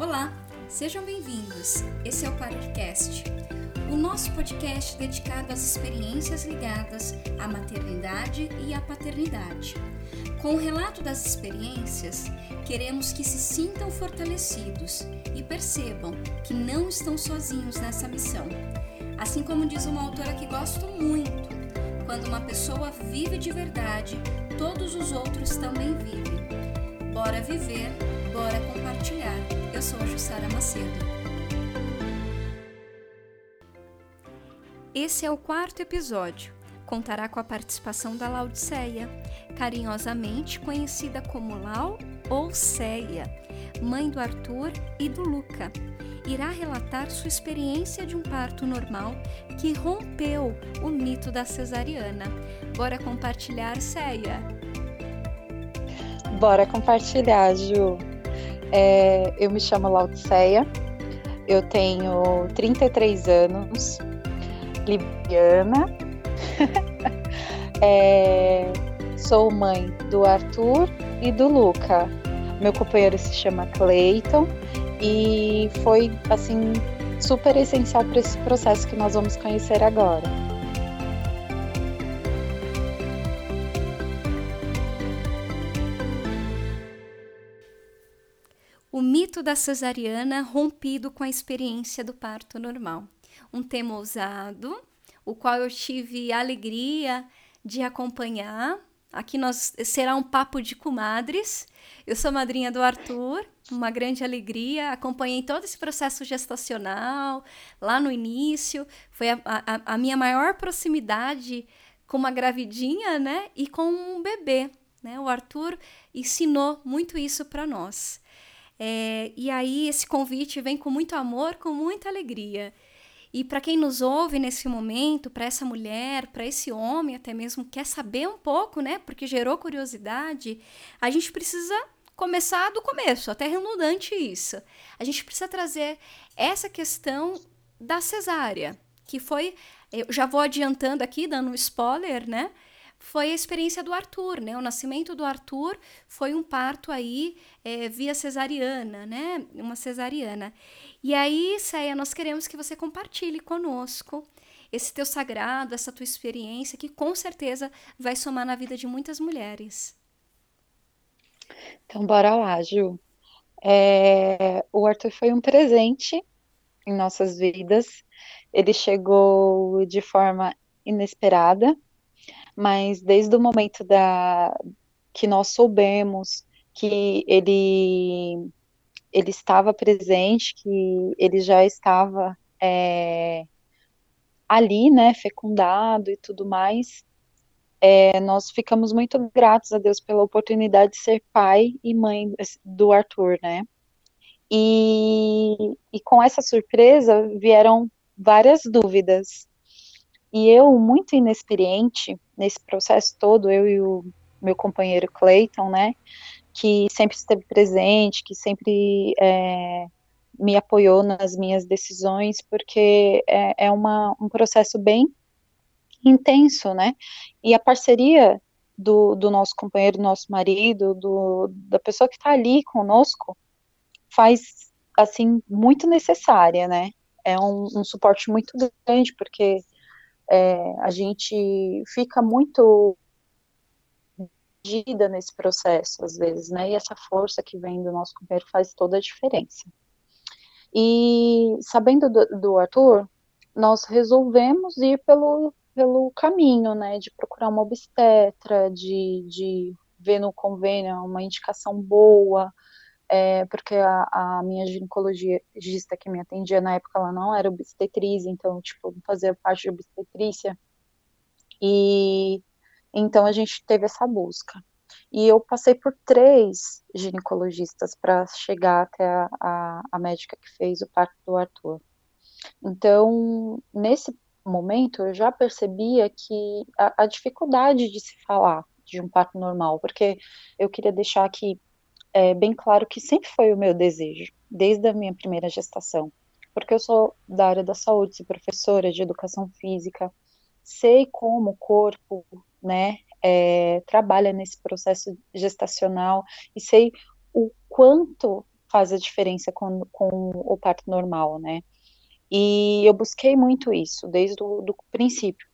Olá, sejam bem-vindos. Esse é o Paracast, o nosso podcast dedicado às experiências ligadas à maternidade e à paternidade. Com o relato das experiências, queremos que se sintam fortalecidos e percebam que não estão sozinhos nessa missão. Assim como diz uma autora que gosto muito, quando uma pessoa vive de verdade, todos os outros também vivem. Bora viver, bora compartilhar. Eu sou Jussara Macedo. Esse é o quarto episódio. Contará com a participação da Laudiceia, carinhosamente conhecida como Lau ou Ceia, mãe do Arthur e do Luca. Irá relatar sua experiência de um parto normal que rompeu o mito da cesariana. Bora compartilhar, Ceia? Bora compartilhar, Ju. É, eu me chamo Laudiceia, eu tenho 33 anos, libriana, é, sou mãe do Arthur e do Luca. Meu companheiro se chama Clayton e foi assim super essencial para esse processo que nós vamos conhecer agora. Da cesariana rompido com a experiência do parto normal. Um tema ousado, o qual eu tive a alegria de acompanhar. Aqui nós será um papo de comadres. Eu sou madrinha do Arthur, uma grande alegria. Acompanhei todo esse processo gestacional lá no início. Foi a, a, a minha maior proximidade com uma gravidinha, né? E com um bebê. Né? O Arthur ensinou muito isso para nós. É, e aí esse convite vem com muito amor, com muita alegria. E para quem nos ouve nesse momento, para essa mulher, para esse homem até mesmo quer saber um pouco, né? Porque gerou curiosidade, a gente precisa começar do começo, até redundante isso. A gente precisa trazer essa questão da cesárea, que foi, eu já vou adiantando aqui, dando um spoiler, né? Foi a experiência do Arthur, né? O nascimento do Arthur foi um parto aí é, via cesariana, né? Uma cesariana. E aí, Céia, nós queremos que você compartilhe conosco esse teu sagrado, essa tua experiência, que com certeza vai somar na vida de muitas mulheres. Então, bora lá, Ju. É, o Arthur foi um presente em nossas vidas. Ele chegou de forma inesperada, mas desde o momento da que nós soubemos que ele ele estava presente, que ele já estava é, ali, né, fecundado e tudo mais, é, nós ficamos muito gratos a Deus pela oportunidade de ser pai e mãe do Arthur, né? E, e com essa surpresa vieram várias dúvidas. E eu, muito inexperiente nesse processo todo, eu e o meu companheiro Clayton, né, que sempre esteve presente, que sempre é, me apoiou nas minhas decisões, porque é, é uma, um processo bem intenso, né, e a parceria do, do nosso companheiro, do nosso marido, do, da pessoa que está ali conosco, faz, assim, muito necessária, né, é um, um suporte muito grande, porque é, a gente fica muito perdida nesse processo, às vezes, né? E essa força que vem do nosso companheiro faz toda a diferença. E sabendo do, do Arthur, nós resolvemos ir pelo, pelo caminho, né? De procurar uma obstetra, de, de ver no convênio uma indicação boa, é, porque a, a, minha ginecologista que me atendia na época, ela não era obstetriz, então, tipo, fazia parte de obstetrícia, e então a gente teve essa busca. E eu passei por três ginecologistas para chegar até a, a, a, médica que fez o parto do Arthur. Então, nesse momento, eu já percebia que a, a dificuldade de se falar de um parto normal, porque eu queria deixar aqui é bem claro que sempre foi o meu desejo, desde a minha primeira gestação, porque eu sou da área da saúde, sou professora de educação física, sei como o corpo, né, é, trabalha nesse processo gestacional e sei o quanto faz a diferença com, com o parto normal, né? E eu busquei muito isso desde o do princípio.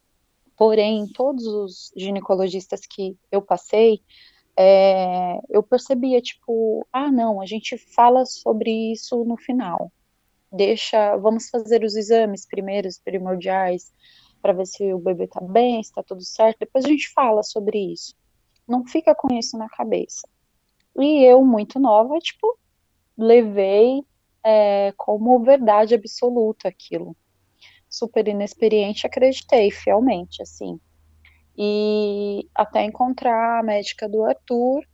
Porém, todos os ginecologistas que eu passei, é, eu percebia, tipo, ah, não, a gente fala sobre isso no final. Deixa, vamos fazer os exames primeiros, primordiais, para ver se o bebê tá bem, se tá tudo certo. Depois a gente fala sobre isso. Não fica com isso na cabeça. E eu, muito nova, tipo, levei é, como verdade absoluta aquilo. Super inexperiente, acreditei fielmente, assim. E até encontrar a médica do Arthur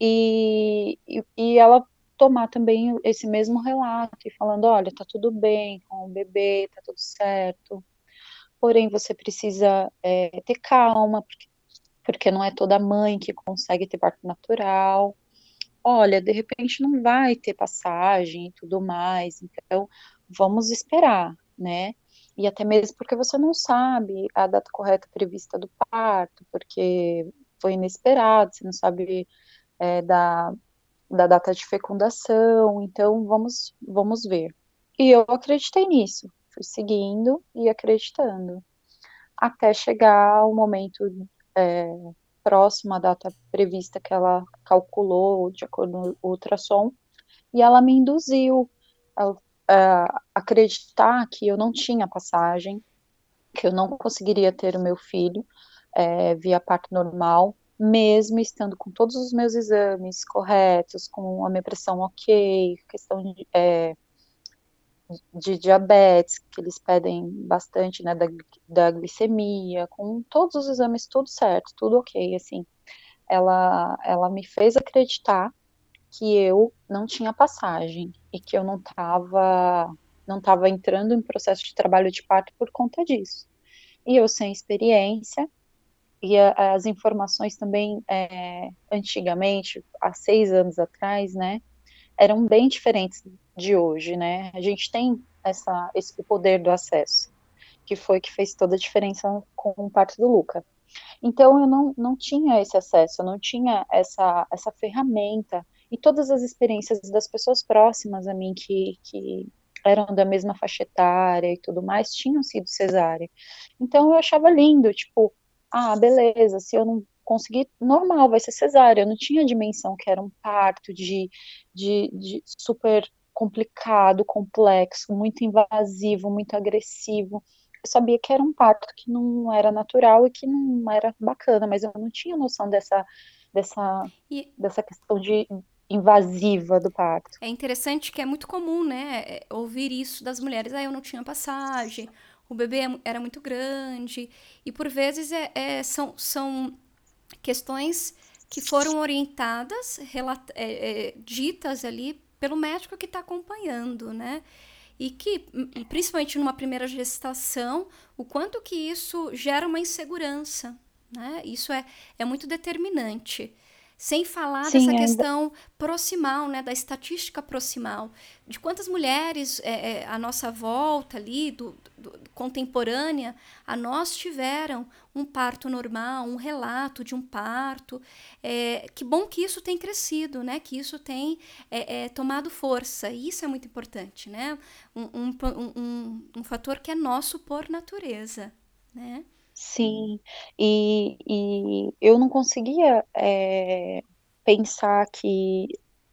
e, e, e ela tomar também esse mesmo relato e falando, olha, tá tudo bem com o bebê, tá tudo certo, porém você precisa é, ter calma, porque, porque não é toda mãe que consegue ter parto natural, olha, de repente não vai ter passagem e tudo mais, então vamos esperar, né? E até mesmo porque você não sabe a data correta prevista do parto, porque foi inesperado, você não sabe é, da, da data de fecundação, então vamos, vamos ver. E eu acreditei nisso, fui seguindo e acreditando, até chegar o momento é, próximo à data prevista que ela calculou de acordo com o ultrassom, e ela me induziu a, a acreditar que eu não tinha passagem, que eu não conseguiria ter o meu filho é, via parto normal, mesmo estando com todos os meus exames corretos, com a minha pressão ok, questão de, é, de diabetes, que eles pedem bastante, né, da, da glicemia, com todos os exames tudo certo, tudo ok, assim, ela, ela me fez acreditar que eu não tinha passagem e que eu não estava não tava entrando em processo de trabalho de parto por conta disso. E eu sem experiência, e a, as informações também, é, antigamente, há seis anos atrás, né, eram bem diferentes de hoje, né? A gente tem essa, esse poder do acesso, que foi que fez toda a diferença com o parto do Luca. Então eu não, não tinha esse acesso, eu não tinha essa, essa ferramenta e todas as experiências das pessoas próximas a mim que, que eram da mesma faixa etária e tudo mais tinham sido cesárea. Então eu achava lindo, tipo, ah, beleza, se eu não consegui normal, vai ser cesárea. Eu não tinha dimensão que era um parto de, de, de super complicado, complexo, muito invasivo, muito agressivo. Eu sabia que era um parto que não era natural e que não era bacana, mas eu não tinha noção dessa, dessa, e... dessa questão de invasiva do parto. É interessante que é muito comum, né, é, ouvir isso das mulheres. Ah, eu não tinha passagem, o bebê é era muito grande. E por vezes é, é são, são questões que foram orientadas, é, é, ditas ali pelo médico que está acompanhando, né? E que, principalmente numa primeira gestação, o quanto que isso gera uma insegurança, né? Isso é, é muito determinante. Sem falar Sim, dessa ainda... questão proximal, né, da estatística proximal, de quantas mulheres é, é, à nossa volta ali, do, do, contemporânea, a nós tiveram um parto normal, um relato de um parto. É, que bom que isso tem crescido, né, que isso tem tomado força, e isso é muito importante, né, um, um, um, um fator que é nosso por natureza, né. Sim, e, e eu não conseguia é, pensar que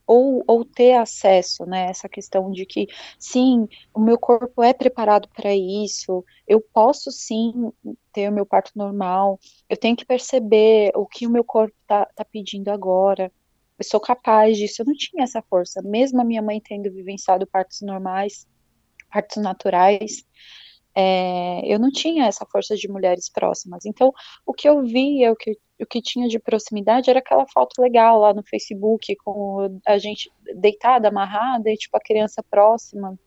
ou, ou ter acesso, né, essa questão de que, sim, o meu corpo é preparado para isso, eu posso sim ter o meu parto normal, eu tenho que perceber o que o meu corpo tá, tá pedindo agora, eu sou capaz disso, eu não tinha essa força, mesmo a minha mãe tendo vivenciado partos normais, partos naturais, é, eu não tinha essa força de mulheres próximas. Então, o que eu via, o que, o que tinha de proximidade era aquela foto legal lá no Facebook, com a gente deitada, amarrada, e tipo a criança próxima.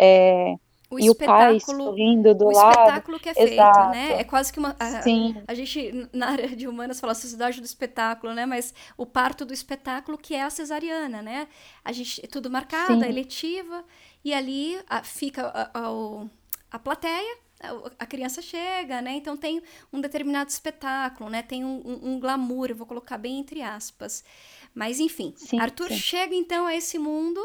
É, o e o pai sorrindo do o lado. O espetáculo que é feito, Exato. né? É quase que uma. A, Sim. A, gente, na área de humanas, fala a sociedade do espetáculo, né? Mas o parto do espetáculo, que é a cesariana, né? A gente, tudo marcado, Sim. a eletiva, e ali a, fica a, a, o a plateia, a criança chega, né? Então tem um determinado espetáculo, né? Tem um, um, um glamour, eu vou colocar bem entre aspas. Mas enfim, sim, Arthur sim. chega então a esse mundo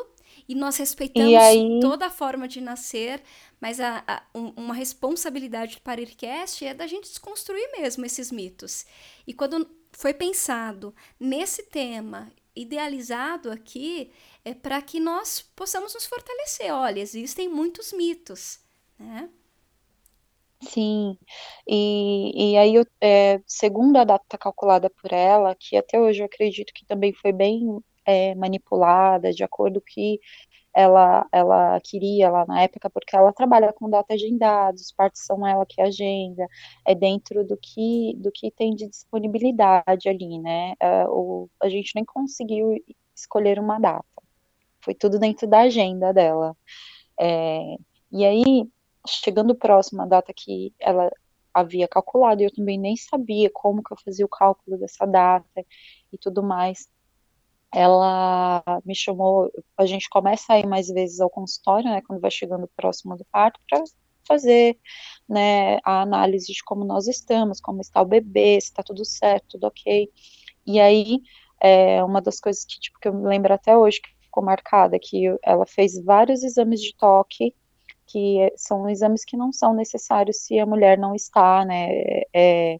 E nós respeitamos e aí... toda a forma de nascer, mas a, a, um, uma responsabilidade para o IRCast é da gente desconstruir mesmo esses mitos. E quando foi pensado nesse tema idealizado aqui, é para que nós possamos nos fortalecer. Olha, existem muitos mitos, né? Sim, e, e aí, eu, é, segundo a data calculada por ela, que até hoje eu acredito que também foi bem é, manipulada, de acordo com que ela, ela queria lá na época, porque ela trabalha com data agendada, os partes são ela que agenda, é dentro do que, do que tem de disponibilidade ali, né? É, o, a gente nem conseguiu escolher uma data, foi tudo dentro da agenda dela. É, e aí, chegando próximo à data que ela havia calculado, eu também nem sabia como que eu fazia o cálculo dessa data e tudo mais ela me chamou, a gente começa a ir mais vezes ao consultório, né, quando vai chegando próximo do parto, para fazer, né, a análise de como nós estamos, como está o bebê, se está tudo certo, tudo ok. E aí, é, uma das coisas que, tipo, que eu me lembro até hoje, que ficou marcada, que ela fez vários exames de toque, que são exames que não são necessários se a mulher não está, né, é,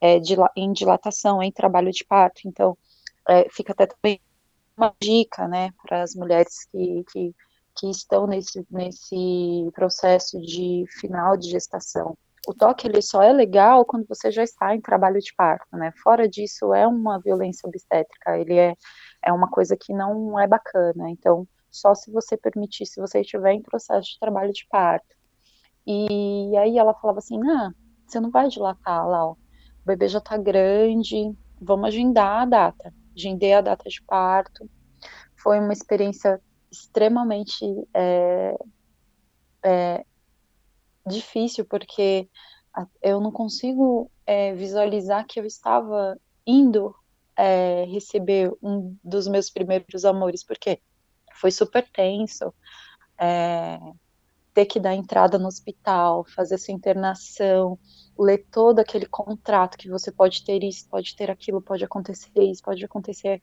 é, em dilatação, em trabalho de parto, então, é, fica até também uma dica, né, para as mulheres que, que, que estão nesse, nesse processo de final de gestação. O toque ele só é legal quando você já está em trabalho de parto, né? Fora disso é uma violência obstétrica, ele é, é uma coisa que não é bacana. Então, só se você permitir, se você estiver em processo de trabalho de parto. E aí ela falava assim: "Ah, você não vai dilatar lá, ó. O bebê já tá grande, vamos agendar a data" agendei a data de parto. Foi uma experiência extremamente é, é, difícil, porque eu não consigo é, visualizar que eu estava indo é, receber um dos meus primeiros amores, porque foi super tenso. É, ter que dar entrada no hospital, fazer sua internação, ler todo aquele contrato que você pode ter isso, pode ter aquilo, pode acontecer isso, pode acontecer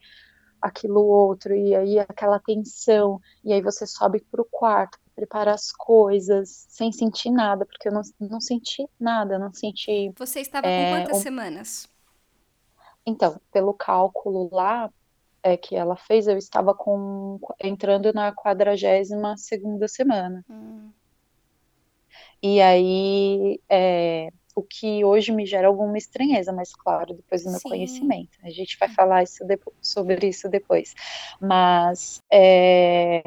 aquilo outro, e aí aquela tensão, e aí você sobe para o quarto, prepara as coisas, sem sentir nada, porque eu não, não senti nada, não senti. Você estava é, com quantas um... semanas? Então, pelo cálculo lá é, que ela fez, eu estava com entrando na quadragésima segunda semana. Hum. E aí, é, o que hoje me gera alguma estranheza, mas claro, depois do meu Sim. conhecimento. A gente vai falar isso sobre isso depois. Mas é,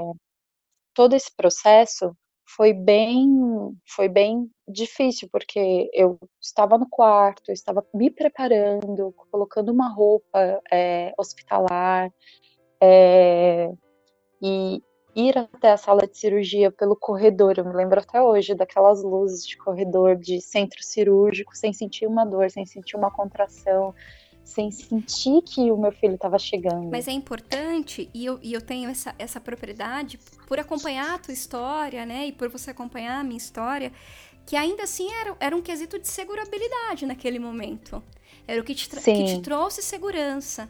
todo esse processo foi bem, foi bem difícil, porque eu estava no quarto, estava me preparando, colocando uma roupa é, hospitalar, é, e, ir até a sala de cirurgia pelo corredor. Eu me lembro até hoje daquelas luzes de corredor de centro cirúrgico, sem sentir uma dor, sem sentir uma contração, sem sentir que o meu filho estava chegando. Mas é importante, e eu, e eu tenho essa, essa propriedade, por acompanhar a tua história, né, e por você acompanhar a minha história, que ainda assim era, era um quesito de segurabilidade naquele momento. Era o que te, que te trouxe segurança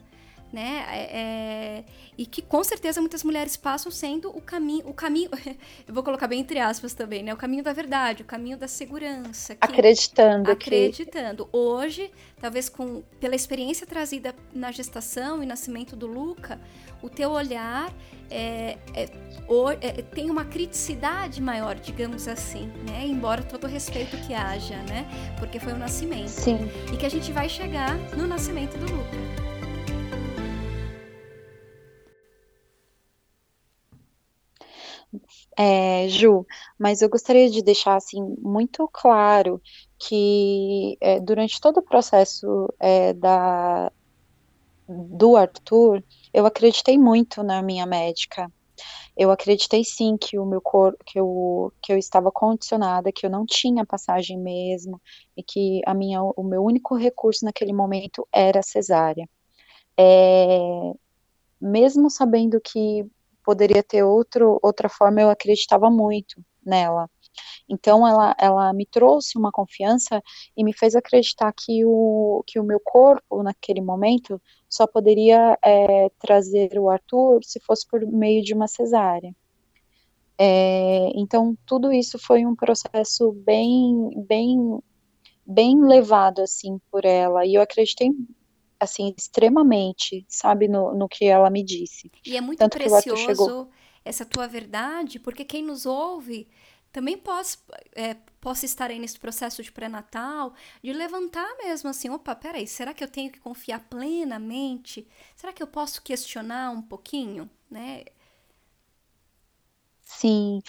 né? É, é, e que com certeza muitas mulheres passam sendo o caminho, o caminho, eu vou colocar bem entre aspas também, né? O caminho da verdade, o caminho da segurança. Que, acreditando. Acreditando. Que... Hoje, talvez com pela experiência trazida na gestação e nascimento do Luca, o teu olhar é, é, é, tem uma criticidade maior, digamos assim, né? Embora todo o respeito que haja, né? Porque foi o nascimento. Sim. E que a gente vai chegar no nascimento do Luca. É, Ju, mas eu gostaria de deixar assim muito claro que é, durante todo o processo é, da, do Arthur, eu acreditei muito na minha médica. Eu acreditei sim que o meu corpo, que eu, que eu estava condicionada, que eu não tinha passagem mesmo, e que a minha, o meu único recurso naquele momento era cesárea. É, mesmo sabendo que poderia ter outro, outra forma, eu acreditava muito nela. Então ela, ela me trouxe uma confiança e me fez acreditar que o, que o meu corpo, naquele momento, só poderia é, trazer o Arthur se fosse por meio de uma cesárea. É, então, tudo isso foi um processo bem, bem, bem levado, assim, por ela, e eu acreditei, assim, extremamente, sabe, no, no que ela me disse. E é muito Tanto que o Arthur chegou precioso essa tua verdade, porque quem nos ouve também pode, é, possa estar aí nesse processo de pré-natal, de levantar mesmo assim, opa, peraí, será que eu tenho que confiar plenamente? Será que eu posso questionar um pouquinho, né? Sim,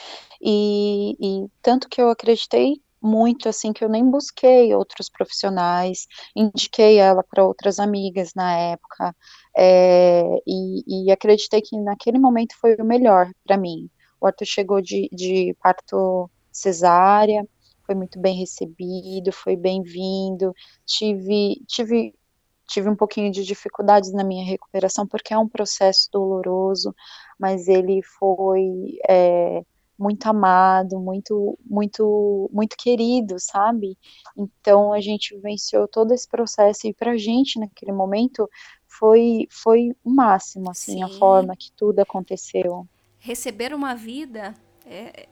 e, e tanto que eu acreditei muito, assim, que eu nem busquei outros profissionais, indiquei ela para outras amigas na época, é, e, e, acreditei que naquele momento foi o melhor para mim. O Arthur chegou de, de parto cesárea, foi muito bem recebido, foi bem-vindo, tive, tive tive um pouquinho de dificuldades na minha recuperação, porque é um processo doloroso, mas ele foi é, muito amado, muito, muito, muito querido, sabe? Então a gente venceu todo esse processo e pra gente naquele momento foi foi o máximo, assim, a Sim. forma que tudo aconteceu. Receber uma vida é,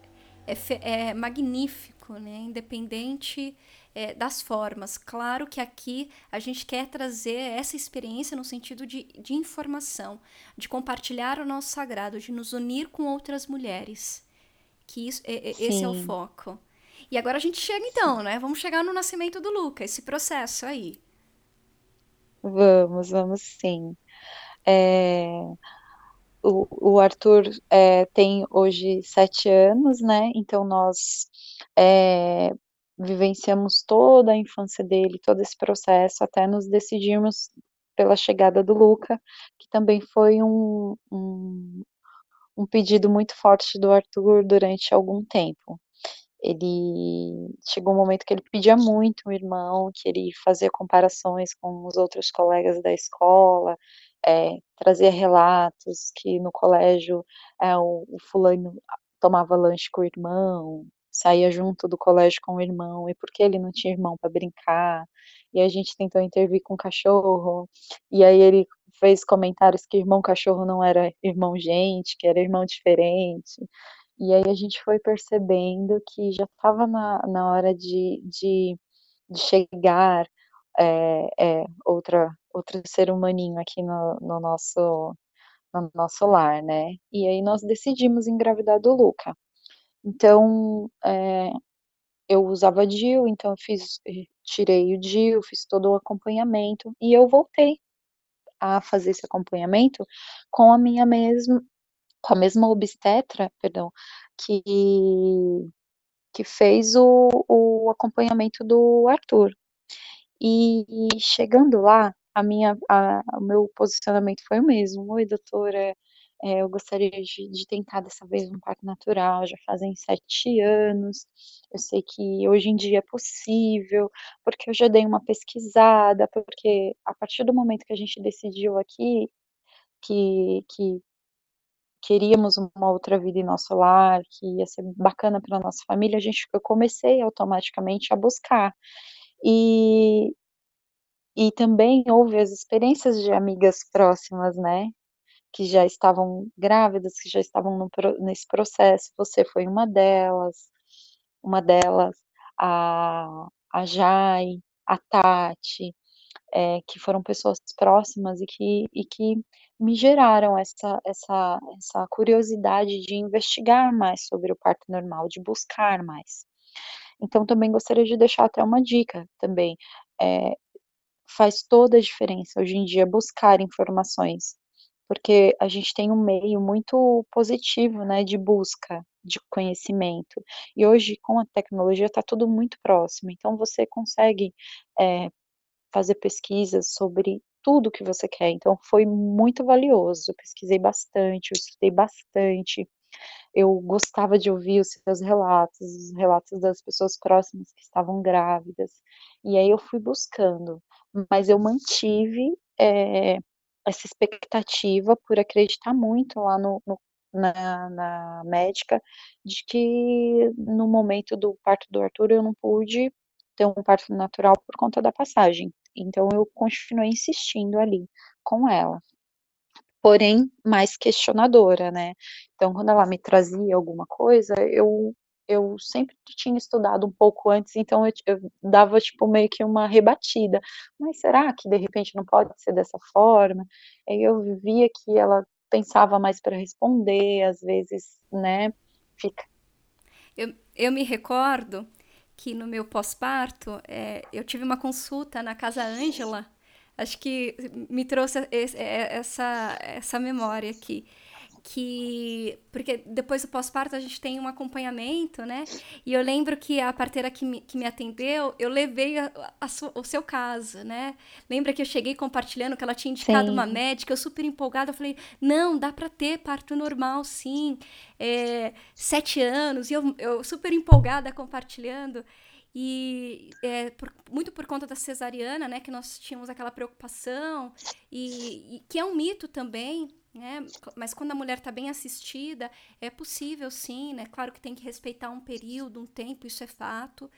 é, é magnífico, né? Independente é, das formas. Claro que aqui a gente quer trazer essa experiência no sentido de, de informação, de compartilhar o nosso sagrado, de nos unir com outras mulheres. Que isso, é, esse é o foco. E agora a gente chega então, né? Vamos chegar no nascimento do Luca, esse processo aí. vamos, vamos sim. É, o, o Arthur é, tem hoje sete anos, né? Então nós é, vivenciamos toda a infância dele, todo esse processo, até nos decidirmos pela chegada do Luca, que também foi um, um, um pedido muito forte do Arthur durante algum tempo. Ele chegou um momento que ele pedia muito um irmão, que ele fazia comparações com os outros colegas da escola, é, trazia relatos que no colégio é, o, o fulano tomava lanche com o irmão, saía junto do colégio com o irmão, e porque ele não tinha irmão para brincar, e a gente tentou intervir com o cachorro, e aí ele fez comentários que irmão cachorro não era irmão gente, que era irmão diferente. E aí a gente foi percebendo que já estava na, na hora de, de, de chegar é, é, outra, outro ser humaninho aqui no, no, nosso, no nosso lar, né? E aí nós decidimos engravidar do Luca. Então, é, eu usava DIU, então eu fiz, tirei o DIU, fiz todo o acompanhamento e eu voltei a fazer esse acompanhamento com a minha mesma, com a mesma obstetra, perdão, que que fez o, o acompanhamento do Arthur. E, chegando lá, a minha, a, o meu posicionamento foi o mesmo. Oi, doutora, eu gostaria de, de, tentar dessa vez um parto natural. Já fazem sete anos. Eu sei que hoje em dia é possível, porque eu já dei uma pesquisada, porque a partir do momento que a gente decidiu aqui que, que queríamos uma outra vida em nosso lar, que ia ser bacana para nossa família, a gente eu comecei automaticamente a buscar. E e também houve as experiências de amigas próximas, né, que já estavam grávidas, que já estavam no nesse processo, você foi uma delas, uma delas, a a Jai, a Tati, eh, que foram pessoas próximas e que e que me geraram essa essa essa curiosidade de investigar mais sobre o parto normal, de buscar mais. Então também gostaria de deixar até uma dica também, eh, faz toda a diferença hoje em dia buscar informações, porque a gente tem um meio muito positivo, né, de busca de conhecimento. E hoje com a tecnologia está tudo muito próximo, então você consegue, eh, fazer pesquisas sobre tudo que você quer, então foi muito valioso, eu pesquisei bastante, eu estudei bastante, eu gostava de ouvir os seus relatos, os relatos das pessoas próximas que estavam grávidas, e aí eu fui buscando, mas eu mantive, eh, essa expectativa por acreditar muito lá no no na na médica, de que no momento do parto do Arthur eu não pude ter um parto natural por conta da passagem. Então eu continuei insistindo ali com ela. porém mais questionadora, né? Então, quando ela me trazia alguma coisa, eu eu sempre tinha estudado um pouco antes, então eu, eu, dava tipo meio que uma rebatida. Mas será que de repente não pode ser dessa forma? Aí eu via que ela pensava mais para responder, às vezes, né? Fica. Eu, eu me recordo que no meu pós-parto é, eu tive uma consulta na casa Ângela. Acho que me trouxe essa, essa memória aqui que porque depois do pós-parto a gente tem um acompanhamento, né? E eu lembro que a parteira que me, que me atendeu, eu levei a, a, a, o seu caso, né? Lembra que eu cheguei compartilhando que ela tinha indicado sim. uma médica, eu super empolgada, eu falei, não, dá para ter parto normal, sim, é, sete anos, e eu, eu super empolgada compartilhando. E é, por, muito por conta da cesariana, né, que nós tínhamos aquela preocupação, e, e que é um mito também, né? Mas quando a mulher está bem assistida, é possível sim, né? Claro que tem que respeitar um período, um tempo, isso é fato.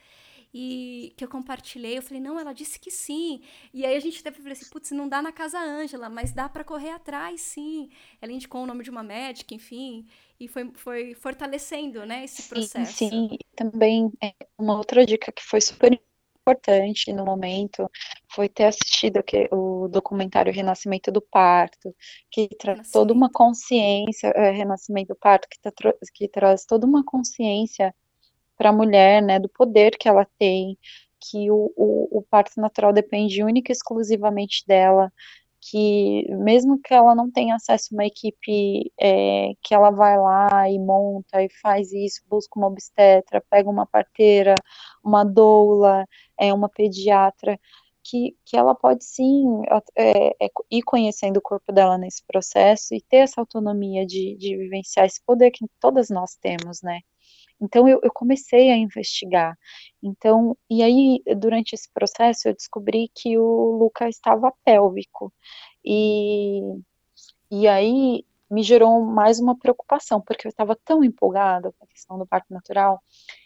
E que eu compartilhei, eu falei, não, ela disse que sim. E aí a gente teve falei assim, putz, não dá na casa Ângela, mas dá para correr atrás, sim. Ela indicou o nome de uma médica, enfim, e foi, foi fortalecendo, né, esse processo. Sim, sim. Também é, uma outra dica que foi super importante no momento foi ter assistido o documentário Renascimento do Parto, que traz toda uma consciência, é, Renascimento do Parto, que, tá, que traz toda uma consciência para a mulher, né, do poder que ela tem, que o, o, o parto natural depende única e exclusivamente dela, que mesmo que ela não tenha acesso a uma equipe é, que ela vai lá e monta e faz isso, busca uma obstetra, pega uma parteira, uma doula, é, uma pediatra, que, que ela pode sim é, é, ir conhecendo o corpo dela nesse processo e ter essa autonomia de, de vivenciar esse poder que todas nós temos, né? Então eu, eu, comecei a investigar. Então, e aí durante esse processo eu descobri que o Luca estava pélvico. E, e aí me gerou mais uma preocupação, porque eu estava tão empolgada com a questão do parto natural.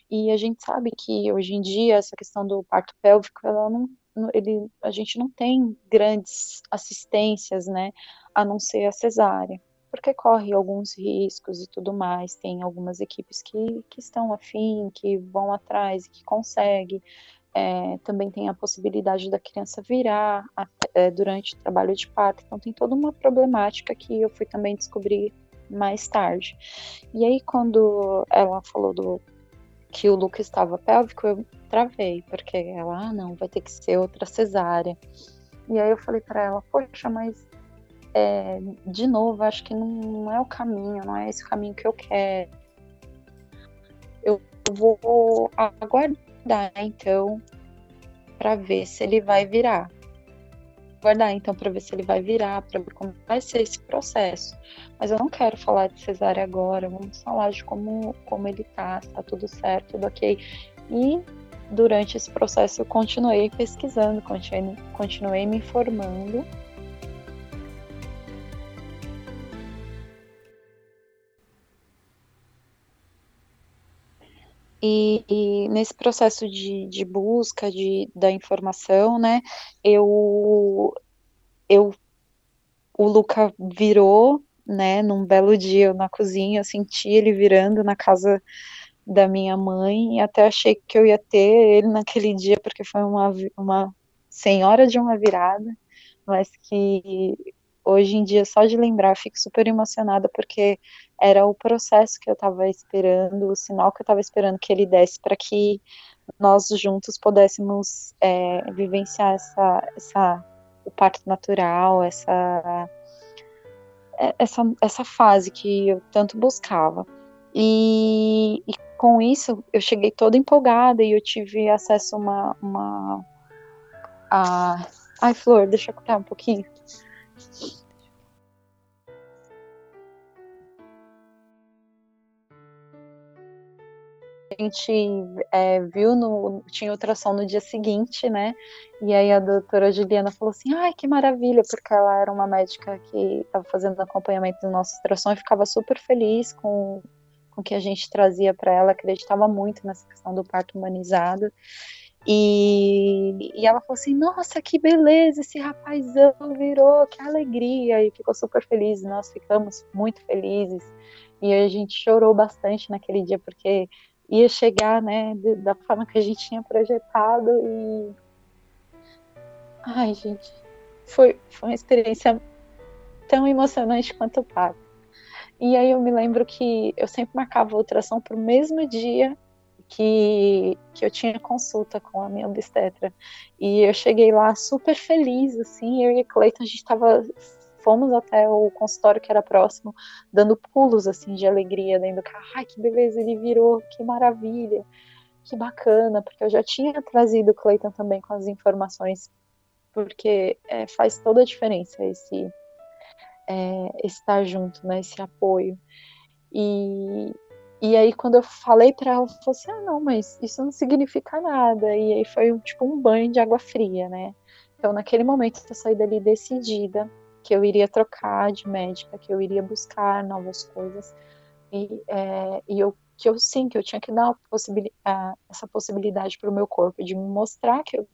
E a gente sabe que hoje em dia essa questão do parto pélvico, ela não, ele, a gente não tem grandes assistências, né, a não ser a cesárea porque corre alguns riscos e tudo mais. Tem algumas equipes que, que estão afim, que vão atrás, que conseguem. É, também tem a possibilidade da criança virar é, durante o trabalho de parto. Então tem toda uma problemática que eu fui também descobrir mais tarde. E aí quando ela falou do que o Luca estava pélvico, eu travei, porque ela, ah, não, vai ter que ser outra cesárea. E aí eu falei para ela, poxa, mas é, de novo, acho que não é o caminho, não é esse o caminho que eu quero. Eu vou aguardar então para ver se ele vai virar. Aguardar então para ver se ele vai virar, para ver como vai ser esse processo. Mas eu não quero falar de cesárea agora, vamos falar de como, como ele tá, se tá tudo certo, tudo ok. E durante esse processo eu continuei pesquisando, continuei, continuei me informando E, e, nesse processo de, de busca de, da informação, né, eu, eu, o Luca virou, né, num belo dia na cozinha, eu senti ele virando na casa da minha mãe, e até achei que eu ia ter ele naquele dia, porque foi uma, uma senhora de uma virada, mas que hoje em dia, só de lembrar, fico super emocionada, porque era o processo que eu estava esperando, o sinal que eu estava esperando que ele desse para que nós juntos pudéssemos é, vivenciar essa, essa, o parto natural, essa, é, essa, essa fase que eu tanto buscava. E, e com isso eu cheguei toda empolgada e eu tive acesso a uma, uma a... Ai, Flor, deixa eu cortar um pouquinho. Gente é, viu no. Tinha ultrassom no dia seguinte, né? E aí a doutora Juliana falou assim: ai, que maravilha, porque ela era uma médica que estava fazendo acompanhamento do nosso ultrassom e ficava super feliz com, com o que a gente trazia para ela, acreditava muito nessa questão do parto humanizado. E, e ela falou assim: Nossa, que beleza, esse rapazão virou, que alegria! E ficou super feliz. Nós ficamos muito felizes. E a gente chorou bastante naquele dia, porque ia chegar, né, da forma que a gente tinha projetado. E. Ai, gente, foi, foi uma experiência tão emocionante quanto o parto. E aí eu me lembro que eu sempre marcava a ultrassom para o mesmo dia que, que eu tinha consulta com a minha obstetra. E eu cheguei lá super feliz, assim, eu e a Cleiton, a gente tava, fomos até o consultório que era próximo, dando pulos, assim, de alegria dentro do carro. Ai, que beleza, ele virou, que maravilha, que bacana, porque eu já tinha trazido o Cleiton também com as informações, porque é, faz toda a diferença esse, é, estar junto, né, esse apoio. E, e aí, quando eu falei para ela, ela falou assim: ah, não, mas isso não significa nada. E aí foi um, tipo um banho de água fria, né? Então, naquele momento, eu saí dali decidida que eu iria trocar de médica, que eu iria buscar novas coisas. E, é, e eu, que eu sim, que eu tinha que dar essa possibilidade para o meu corpo, de me mostrar que eu,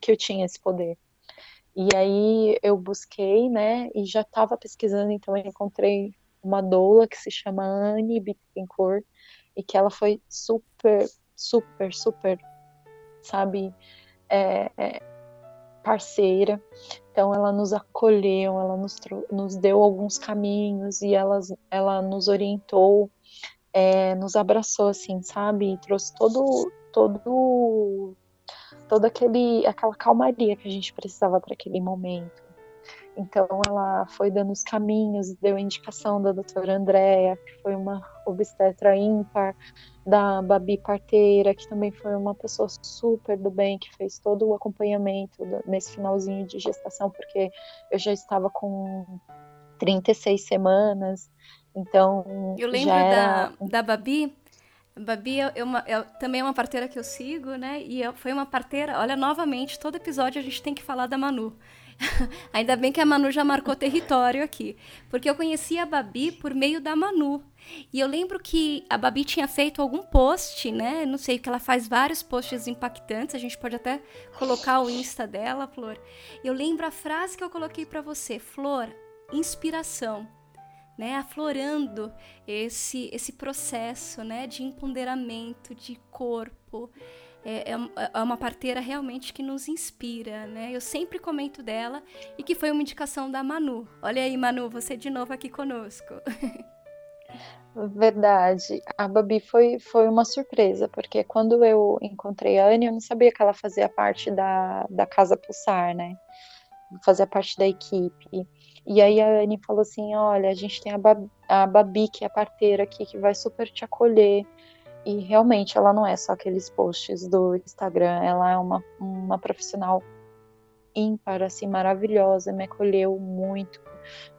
que eu tinha esse poder. E aí eu busquei, né, e já estava pesquisando, então eu encontrei uma doula que se chama Anne Bittencourt e que ela foi super, super, super, sabe, é, é, parceira. Então ela nos acolheu, ela nos, nos deu alguns caminhos e ela, ela nos orientou, é, nos abraçou, assim, sabe, e trouxe todo, todo, todo aquele, aquela calmaria que a gente precisava para aquele momento. Então ela foi dando os caminhos, deu a indicação da doutora Andréa, que foi uma obstetra ímpar, da Babi Parteira, que também foi uma pessoa super do bem, que fez todo o acompanhamento nesse finalzinho de gestação, porque eu já estava com 36 semanas, então. Eu lembro era... da, da Babi. Babi é, uma, é, também é uma parteira que eu sigo, né? E eu, foi uma parteira. Olha, novamente, todo episódio a gente tem que falar da Manu. Ainda bem que a Manu já marcou território aqui. Porque eu conheci a Babi por meio da Manu. E eu lembro que a Babi tinha feito algum post, né? Não sei, que ela faz vários posts impactantes. A gente pode até colocar o Insta dela, Flor. Eu lembro a frase que eu coloquei para você: Flor, inspiração. Né, aflorando esse esse processo, né, de empoderamento de corpo, é, é, é, uma parteira realmente que nos inspira, né? Eu sempre comento dela e que foi uma indicação da Manu. Olha aí, Manu, você de novo aqui conosco. Verdade. A Babi foi, foi uma surpresa, porque quando eu encontrei a Anne, eu não sabia que ela fazia parte da, da Casa Pulsar, né? Fazia parte da equipe. E aí a Anne falou assim: olha, a gente tem a Babi, a Babi, que é a parteira aqui, que vai super te acolher. E realmente ela não é só aqueles posts do Instagram, ela é uma, uma profissional ímpar, assim, maravilhosa, me acolheu muito,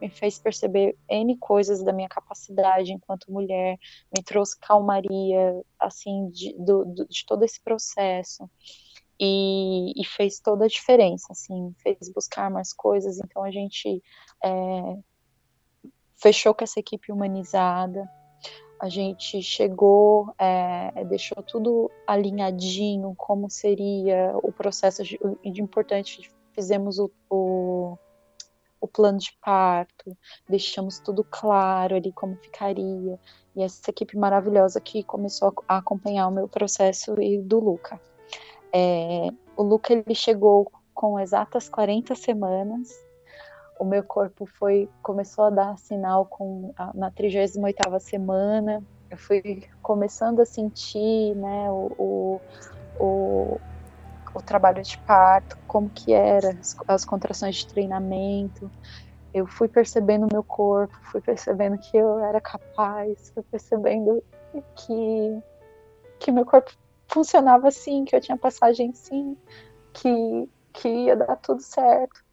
me fez perceber N coisas da minha capacidade enquanto mulher, me trouxe calmaria, assim, de, do, de todo esse processo. E, e, fez toda a diferença, assim, fez buscar mais coisas, então a gente é, fechou com essa equipe humanizada, a gente chegou, é, deixou tudo alinhadinho, como seria o processo de, de importante, fizemos o, o, o, plano de parto, deixamos tudo claro ali como ficaria, e essa equipe maravilhosa que começou a acompanhar o meu processo e do Luca. É, o Luca ele chegou com exatas 40 semanas, o meu corpo foi começou a dar sinal com a, na 38ª semana. Eu fui começando a sentir, né, o, o, o, o trabalho de parto, como que era, as, as contrações de treinamento. Eu fui percebendo o meu corpo, fui percebendo que eu era capaz, fui percebendo que que meu corpo funcionava assim, que eu tinha passagem sim, que que ia dar tudo certo.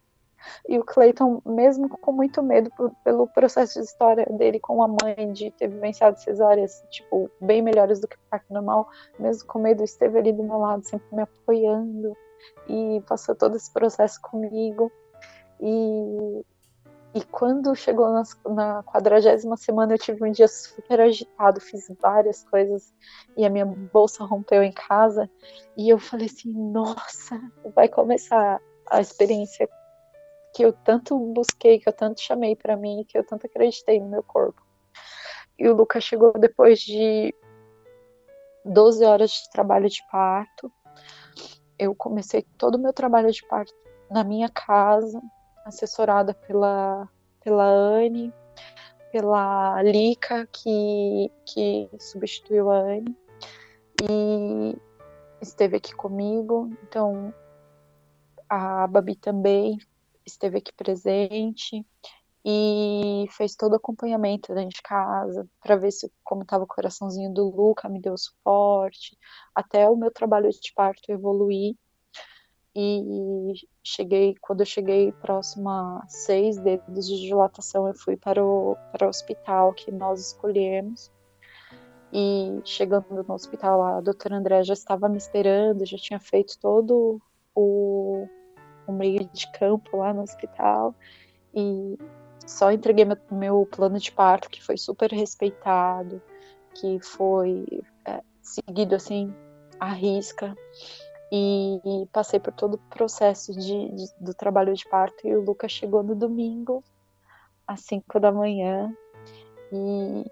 E o Clayton, mesmo com muito medo por, pelo processo de história dele com a mãe, de ter vivenciado cesáreas, tipo, bem melhores do que o parto normal, mesmo com medo, esteve ali do meu lado, sempre me apoiando e passou todo esse processo comigo. E, E quando chegou na quadragésima semana, eu tive um dia super agitado, fiz várias coisas e a minha bolsa rompeu em casa. E eu falei assim: nossa, vai começar a experiência que eu tanto busquei, que eu tanto chamei para mim, que eu tanto acreditei no meu corpo. E o Lucas chegou depois de 12 horas de trabalho de parto. Eu comecei todo o meu trabalho de parto na minha casa, assessorada pela, pela Anne, pela Lica, que, que substituiu a Anne, e esteve aqui comigo. Então, a Babi também esteve aqui presente e fez todo o acompanhamento dentro de casa para ver se como estava o coraçãozinho do Luca, me deu suporte, até o meu trabalho de parto evoluir. E cheguei, quando eu cheguei próximo a seis dedos de dilatação, eu fui para o, para o hospital que nós escolhemos. E chegando no hospital, a doutora André já estava me esperando, já tinha feito todo o, o meio de campo lá no hospital. E só entreguei meu, meu plano de parto, que foi super respeitado, que foi é, seguido assim à risca. E, e, passei por todo o processo de, de, do trabalho de parto. E o Lucas chegou no domingo, às 5 da manhã. E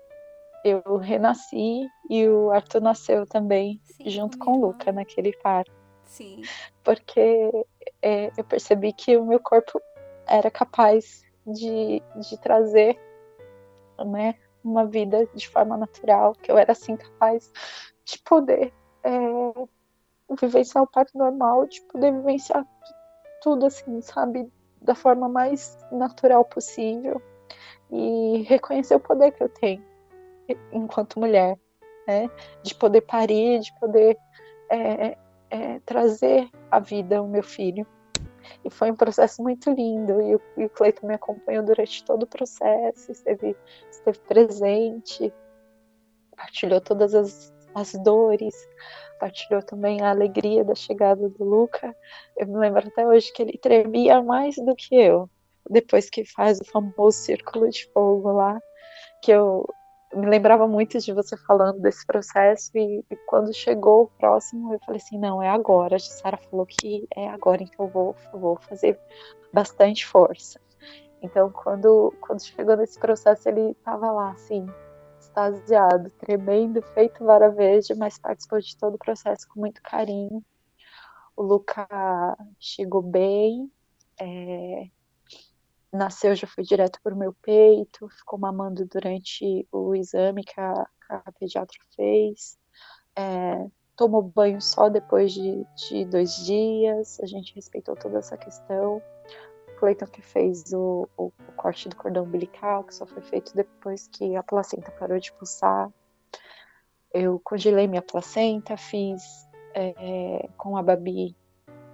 eu renasci e o Arthur nasceu também, Sim, junto com o Luca naquele parto. Sim. Porque é, eu percebi que o meu corpo era capaz de, de trazer né, uma vida de forma natural, que eu era assim capaz de poder é, vivenciar o parto normal, de poder vivenciar tudo assim, sabe, da forma mais natural possível e reconhecer o poder que eu tenho enquanto mulher, né, de poder parir, de poder é, é, trazer a vida ao meu filho. E foi um processo muito lindo. E o, e o Cleiton me acompanhou durante todo o processo, esteve, esteve presente, partilhou todas as, as dores, partilhou também a alegria da chegada do Luca. Eu me lembro até hoje que ele tremia mais do que eu, depois que faz o famoso círculo de fogo lá, que eu me lembrava muito de você falando desse processo e, e, quando chegou o próximo eu falei assim não é agora. A Sara falou que é agora então eu vou vou fazer bastante força. Então quando quando chegou nesse processo ele estava lá assim extasiado tremendo feito vara verde mas participou de todo o processo com muito carinho. O Luca chegou bem é, nasceu já foi direto para o meu peito, ficou mamando durante o exame que a, que a pediatra fez, é, tomou banho só depois de, de, dois dias, a gente respeitou toda essa questão. Cleiton que fez o, o, o, corte do cordão umbilical, que só foi feito depois que a placenta parou de pulsar. Eu congelei minha placenta, fiz é, com a Babi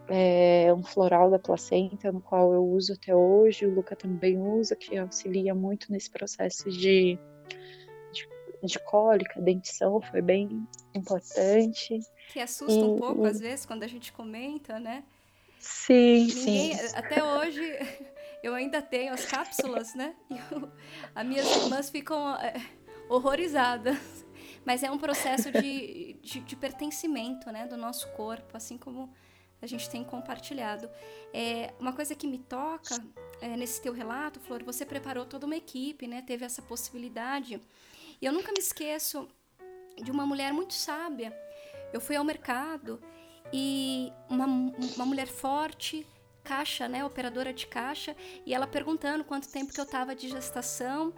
é um floral da placenta, no qual eu uso até hoje, o Luca também usa, que auxilia muito nesse processo de, de, de cólica, dentição, foi bem importante. Que assusta e, um pouco, e... às vezes, quando a gente comenta, né? Sim, Ninguém, sim. Até hoje, eu ainda tenho as cápsulas, né? E eu, as minhas irmãs ficam é, horrorizadas. Mas é um processo de, de, de pertencimento, né? Do nosso corpo, assim como a gente tem compartilhado. É, uma coisa que me toca é, nesse teu relato, Flor, você preparou toda uma equipe, né? Teve essa possibilidade. E eu nunca me esqueço de uma mulher muito sábia. Eu fui ao mercado e uma, uma mulher forte, caixa, né, operadora de caixa, e ela perguntando quanto tempo que eu estava de gestação.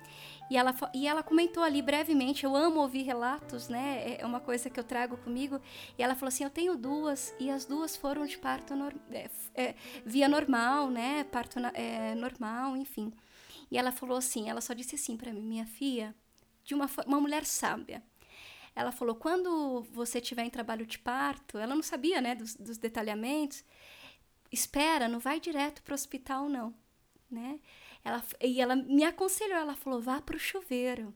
E ela, e ela comentou ali brevemente, eu amo ouvir relatos, né? É, é uma coisa que eu trago comigo. E ela falou assim: eu tenho duas, e as duas foram de parto no, é, é, via normal, né? Parto é, normal, enfim. E ela falou assim: ela só disse assim para mim, minha filha, de uma, uma mulher sábia. Ela falou: quando você tiver em trabalho de parto, ela não sabia, né, dos, dos detalhamentos, espera, não vai direto para o hospital, não, né? Ela, e ela me aconselhou, ela falou: vá para o chuveiro.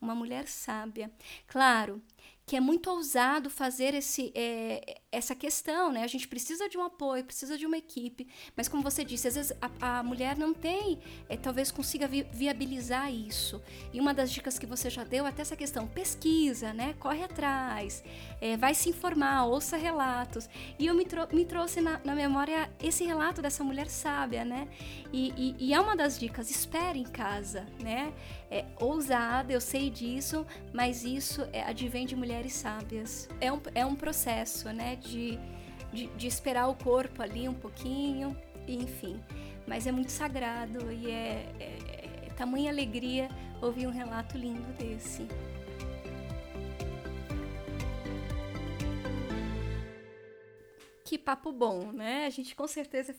Uma mulher sábia. Claro que é muito ousado fazer esse, é, essa questão, né? A gente precisa de um apoio, precisa de uma equipe, mas como você disse, às vezes a, a mulher não tem, é, talvez consiga vi, viabilizar isso. E uma das dicas que você já deu até essa questão, pesquisa, né? Corre atrás, é, vai se informar, ouça relatos. E eu me, me trouxe na, na, memória esse relato dessa mulher sábia, né? E, e, e é uma das dicas, espere em casa, né? É ousada, eu sei disso, mas isso é, advém de mulheres sábias. É um, é um processo, né? De, de, de esperar o corpo ali um pouquinho, enfim. Mas é muito sagrado e é, é, é tamanha alegria ouvir um relato lindo desse. Que papo bom, né? A gente com certeza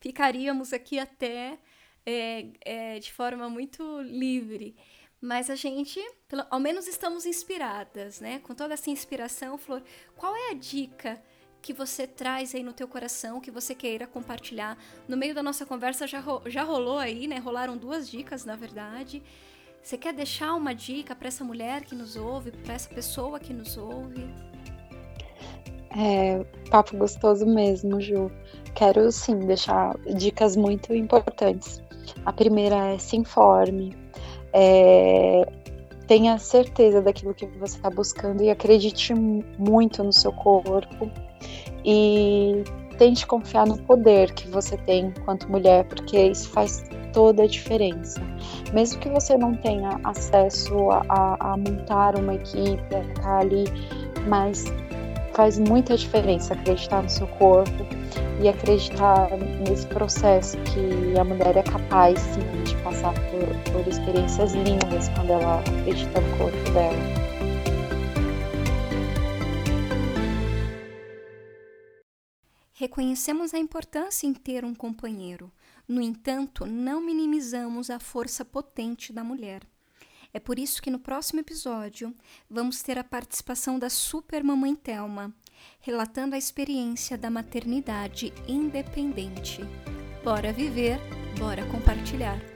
ficaríamos aqui até é, é, de forma muito livre. Mas a gente, pelo, ao menos estamos inspiradas, né? Com toda essa inspiração, Flor, qual é a dica que você traz aí no teu coração, que você queira compartilhar? No meio da nossa conversa já, já rolou aí, né? Rolaram duas dicas, na verdade. Você quer deixar uma dica para essa mulher que nos ouve, para essa pessoa que nos ouve? É, papo gostoso mesmo, Ju. Quero sim deixar dicas muito importantes. A primeira é se informe, é, tenha certeza daquilo que você está buscando e acredite muito no seu corpo e tente confiar no poder que você tem enquanto mulher, porque isso faz toda a diferença. Mesmo que você não tenha acesso a, a, a montar uma equipe, a estar ali, mas faz muita diferença acreditar no seu corpo e acreditar nesse processo que a mulher é capaz sim de passar por, por experiências lindas quando ela acredita no corpo dela. Reconhecemos a importância em ter um companheiro. No entanto, não minimizamos a força potente da mulher. É por isso que no próximo episódio vamos ter a participação da super mamãe Thelma, relatando a experiência da maternidade independente. Bora viver, bora compartilhar.